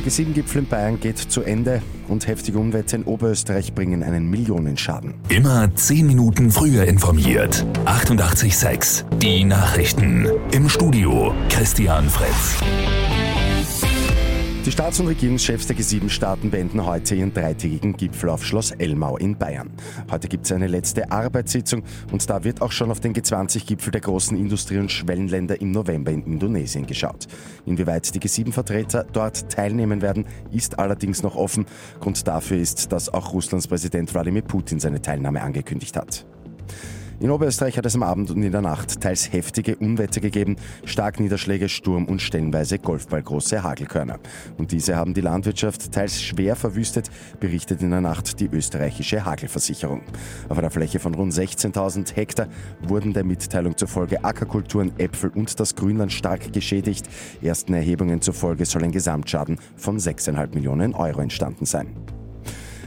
Der G7-Gipfel in Bayern geht zu Ende und heftige Unwetter in Oberösterreich bringen einen Millionenschaden. Immer 10 Minuten früher informiert. 88.6 Die Nachrichten. Im Studio Christian Fritz. Die Staats- und Regierungschefs der G7-Staaten beenden heute ihren dreitägigen Gipfel auf Schloss Elmau in Bayern. Heute gibt es eine letzte Arbeitssitzung und da wird auch schon auf den G20-Gipfel der großen Industrie- und Schwellenländer im November in Indonesien geschaut. Inwieweit die G7-Vertreter dort teilnehmen werden, ist allerdings noch offen. Grund dafür ist, dass auch Russlands Präsident Wladimir Putin seine Teilnahme angekündigt hat. In Oberösterreich hat es am Abend und in der Nacht teils heftige Unwetter gegeben, Starkniederschläge, Sturm und stellenweise golfballgroße Hagelkörner. Und diese haben die Landwirtschaft teils schwer verwüstet, berichtet in der Nacht die österreichische Hagelversicherung. Auf einer Fläche von rund 16.000 Hektar wurden der Mitteilung zufolge Ackerkulturen, Äpfel und das Grünland stark geschädigt. Ersten Erhebungen zufolge soll ein Gesamtschaden von 6,5 Millionen Euro entstanden sein.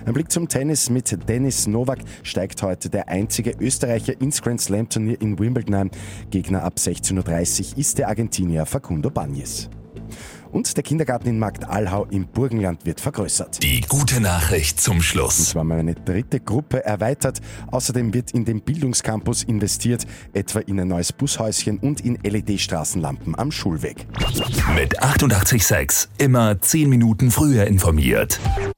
Ein Blick zum Tennis mit Dennis Novak steigt heute der einzige Österreicher ins Grand Slam Turnier in Wimbledon ein. Gegner ab 16.30 Uhr ist der Argentinier Facundo Bagnis. Und der Kindergarten in Markt Allhau im Burgenland wird vergrößert. Die gute Nachricht zum Und Schluss. zwar mal eine dritte Gruppe erweitert. Außerdem wird in den Bildungscampus investiert, etwa in ein neues Bushäuschen und in LED-Straßenlampen am Schulweg. Mit 88.6 immer 10 Minuten früher informiert.